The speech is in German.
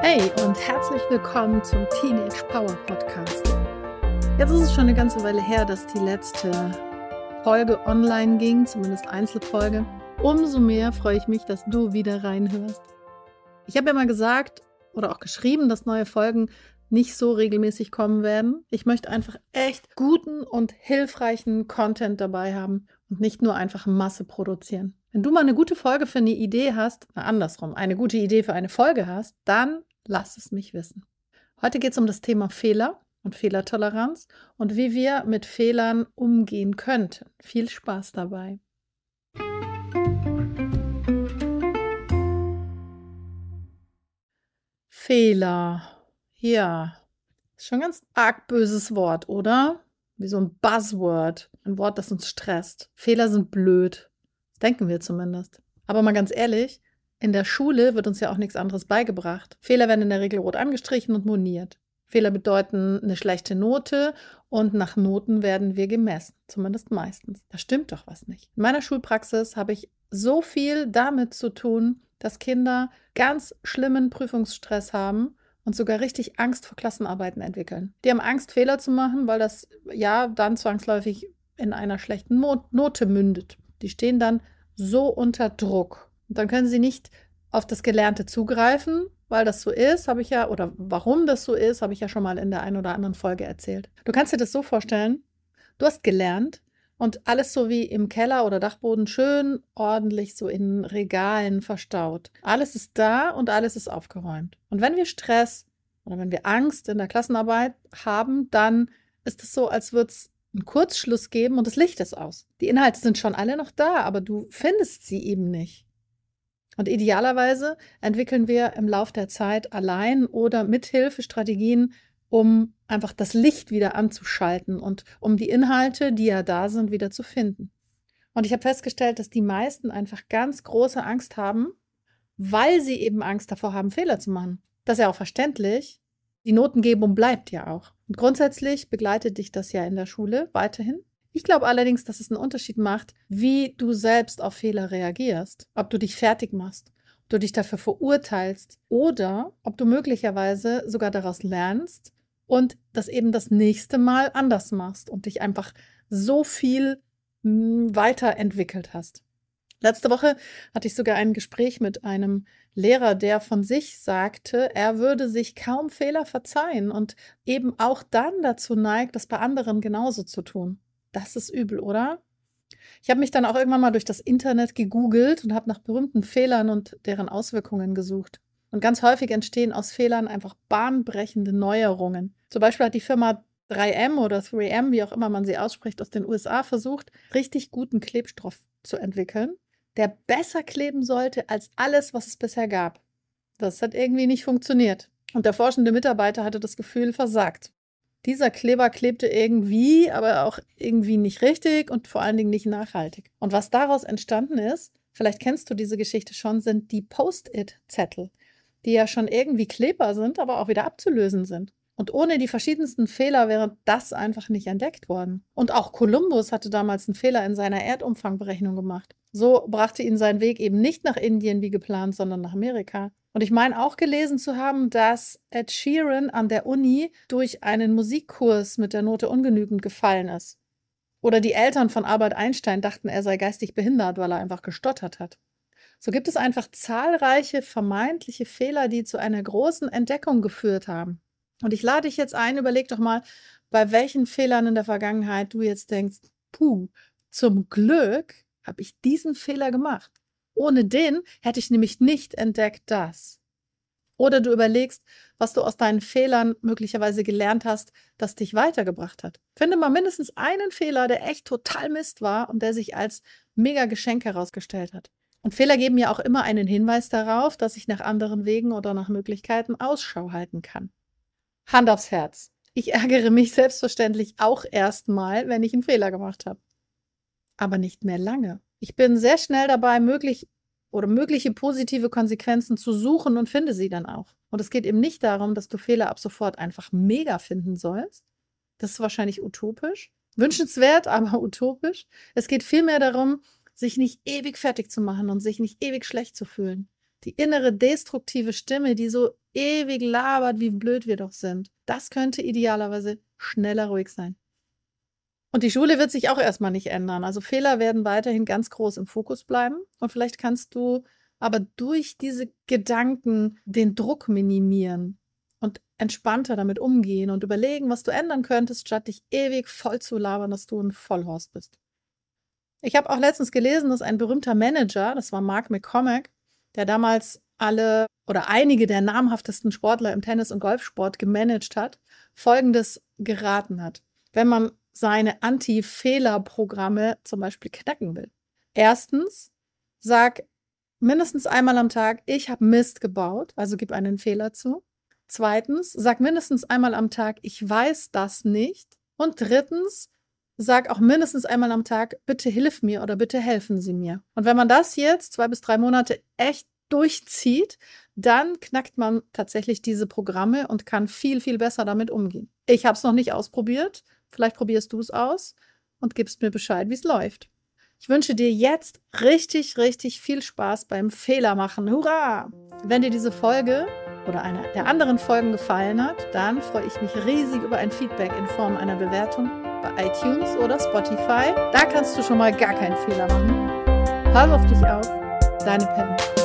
Hey und herzlich willkommen zum Teenage Power Podcast. Jetzt ist es schon eine ganze Weile her, dass die letzte Folge online ging, zumindest Einzelfolge. Umso mehr freue ich mich, dass du wieder reinhörst. Ich habe ja mal gesagt oder auch geschrieben, dass neue Folgen nicht so regelmäßig kommen werden. Ich möchte einfach echt guten und hilfreichen Content dabei haben und nicht nur einfach Masse produzieren. Wenn du mal eine gute Folge für eine Idee hast, na andersrum, eine gute Idee für eine Folge hast, dann lass es mich wissen. Heute geht es um das Thema Fehler und Fehlertoleranz und wie wir mit Fehlern umgehen könnten. Viel Spaß dabei. Fehler. Ja, ist schon ein ganz arg böses Wort, oder? Wie so ein Buzzword. Ein Wort, das uns stresst. Fehler sind blöd. Das denken wir zumindest. Aber mal ganz ehrlich, in der Schule wird uns ja auch nichts anderes beigebracht. Fehler werden in der Regel rot angestrichen und moniert. Fehler bedeuten eine schlechte Note und nach Noten werden wir gemessen, zumindest meistens. Da stimmt doch was nicht. In meiner Schulpraxis habe ich so viel damit zu tun, dass Kinder ganz schlimmen Prüfungsstress haben und sogar richtig Angst vor Klassenarbeiten entwickeln. Die haben Angst, Fehler zu machen, weil das ja dann zwangsläufig in einer schlechten Note mündet. Die stehen dann so unter Druck. Und dann können sie nicht auf das Gelernte zugreifen, weil das so ist, habe ich ja, oder warum das so ist, habe ich ja schon mal in der einen oder anderen Folge erzählt. Du kannst dir das so vorstellen, du hast gelernt und alles so wie im Keller oder Dachboden schön ordentlich so in Regalen verstaut. Alles ist da und alles ist aufgeräumt. Und wenn wir Stress oder wenn wir Angst in der Klassenarbeit haben, dann ist es so, als würde es einen Kurzschluss geben und das Licht ist aus. Die Inhalte sind schon alle noch da, aber du findest sie eben nicht. Und idealerweise entwickeln wir im Laufe der Zeit allein oder mit Hilfe Strategien, um einfach das Licht wieder anzuschalten und um die Inhalte, die ja da sind, wieder zu finden. Und ich habe festgestellt, dass die meisten einfach ganz große Angst haben, weil sie eben Angst davor haben, Fehler zu machen. Das ist ja auch verständlich. Die Notengebung bleibt ja auch. Und grundsätzlich begleitet dich das ja in der Schule weiterhin. Ich glaube allerdings, dass es einen Unterschied macht, wie du selbst auf Fehler reagierst. Ob du dich fertig machst, ob du dich dafür verurteilst oder ob du möglicherweise sogar daraus lernst und das eben das nächste Mal anders machst und dich einfach so viel hm, weiterentwickelt hast. Letzte Woche hatte ich sogar ein Gespräch mit einem Lehrer, der von sich sagte, er würde sich kaum Fehler verzeihen und eben auch dann dazu neigt, das bei anderen genauso zu tun. Das ist übel, oder? Ich habe mich dann auch irgendwann mal durch das Internet gegoogelt und habe nach berühmten Fehlern und deren Auswirkungen gesucht. Und ganz häufig entstehen aus Fehlern einfach bahnbrechende Neuerungen. Zum Beispiel hat die Firma 3M oder 3M, wie auch immer man sie ausspricht, aus den USA versucht, richtig guten Klebstoff zu entwickeln, der besser kleben sollte als alles, was es bisher gab. Das hat irgendwie nicht funktioniert. Und der forschende Mitarbeiter hatte das Gefühl, versagt. Dieser Kleber klebte irgendwie, aber auch irgendwie nicht richtig und vor allen Dingen nicht nachhaltig. Und was daraus entstanden ist, vielleicht kennst du diese Geschichte schon, sind die Post-it-Zettel, die ja schon irgendwie klebbar sind, aber auch wieder abzulösen sind. Und ohne die verschiedensten Fehler wäre das einfach nicht entdeckt worden. Und auch Kolumbus hatte damals einen Fehler in seiner Erdumfangberechnung gemacht. So brachte ihn sein Weg eben nicht nach Indien wie geplant, sondern nach Amerika. Und ich meine auch gelesen zu haben, dass Ed Sheeran an der Uni durch einen Musikkurs mit der Note ungenügend gefallen ist. Oder die Eltern von Albert Einstein dachten, er sei geistig behindert, weil er einfach gestottert hat. So gibt es einfach zahlreiche vermeintliche Fehler, die zu einer großen Entdeckung geführt haben. Und ich lade dich jetzt ein, überleg doch mal, bei welchen Fehlern in der Vergangenheit du jetzt denkst, puh, zum Glück habe ich diesen Fehler gemacht. Ohne den hätte ich nämlich nicht entdeckt das. Oder du überlegst, was du aus deinen Fehlern möglicherweise gelernt hast, das dich weitergebracht hat. Finde mal mindestens einen Fehler, der echt total Mist war und der sich als mega Geschenk herausgestellt hat. Und Fehler geben ja auch immer einen Hinweis darauf, dass ich nach anderen Wegen oder nach Möglichkeiten Ausschau halten kann. Hand aufs Herz. Ich ärgere mich selbstverständlich auch erstmal, wenn ich einen Fehler gemacht habe. Aber nicht mehr lange. Ich bin sehr schnell dabei, möglich oder mögliche positive Konsequenzen zu suchen und finde sie dann auch. Und es geht eben nicht darum, dass du Fehler ab sofort einfach mega finden sollst. Das ist wahrscheinlich utopisch. Wünschenswert, aber utopisch. Es geht vielmehr darum, sich nicht ewig fertig zu machen und sich nicht ewig schlecht zu fühlen. Die innere destruktive Stimme, die so ewig labert, wie blöd wir doch sind. Das könnte idealerweise schneller ruhig sein. Und die Schule wird sich auch erstmal nicht ändern. Also Fehler werden weiterhin ganz groß im Fokus bleiben. Und vielleicht kannst du aber durch diese Gedanken den Druck minimieren und entspannter damit umgehen und überlegen, was du ändern könntest, statt dich ewig voll zu labern, dass du ein Vollhorst bist. Ich habe auch letztens gelesen, dass ein berühmter Manager, das war Mark McCormack, der damals alle oder einige der namhaftesten Sportler im Tennis- und Golfsport gemanagt hat, Folgendes geraten hat. Wenn man seine Anti-Fehler-Programme zum Beispiel knacken will. Erstens, sag mindestens einmal am Tag, ich habe Mist gebaut, also gib einen Fehler zu. Zweitens, sag mindestens einmal am Tag, ich weiß das nicht. Und drittens, sag auch mindestens einmal am Tag, bitte hilf mir oder bitte helfen Sie mir. Und wenn man das jetzt zwei bis drei Monate echt durchzieht, dann knackt man tatsächlich diese Programme und kann viel, viel besser damit umgehen. Ich habe es noch nicht ausprobiert. Vielleicht probierst du es aus und gibst mir Bescheid, wie es läuft. Ich wünsche dir jetzt richtig, richtig viel Spaß beim Fehlermachen. Hurra! Wenn dir diese Folge oder eine der anderen Folgen gefallen hat, dann freue ich mich riesig über ein Feedback in Form einer Bewertung bei iTunes oder Spotify. Da kannst du schon mal gar keinen Fehler machen. Pass auf dich auf. Deine Pen.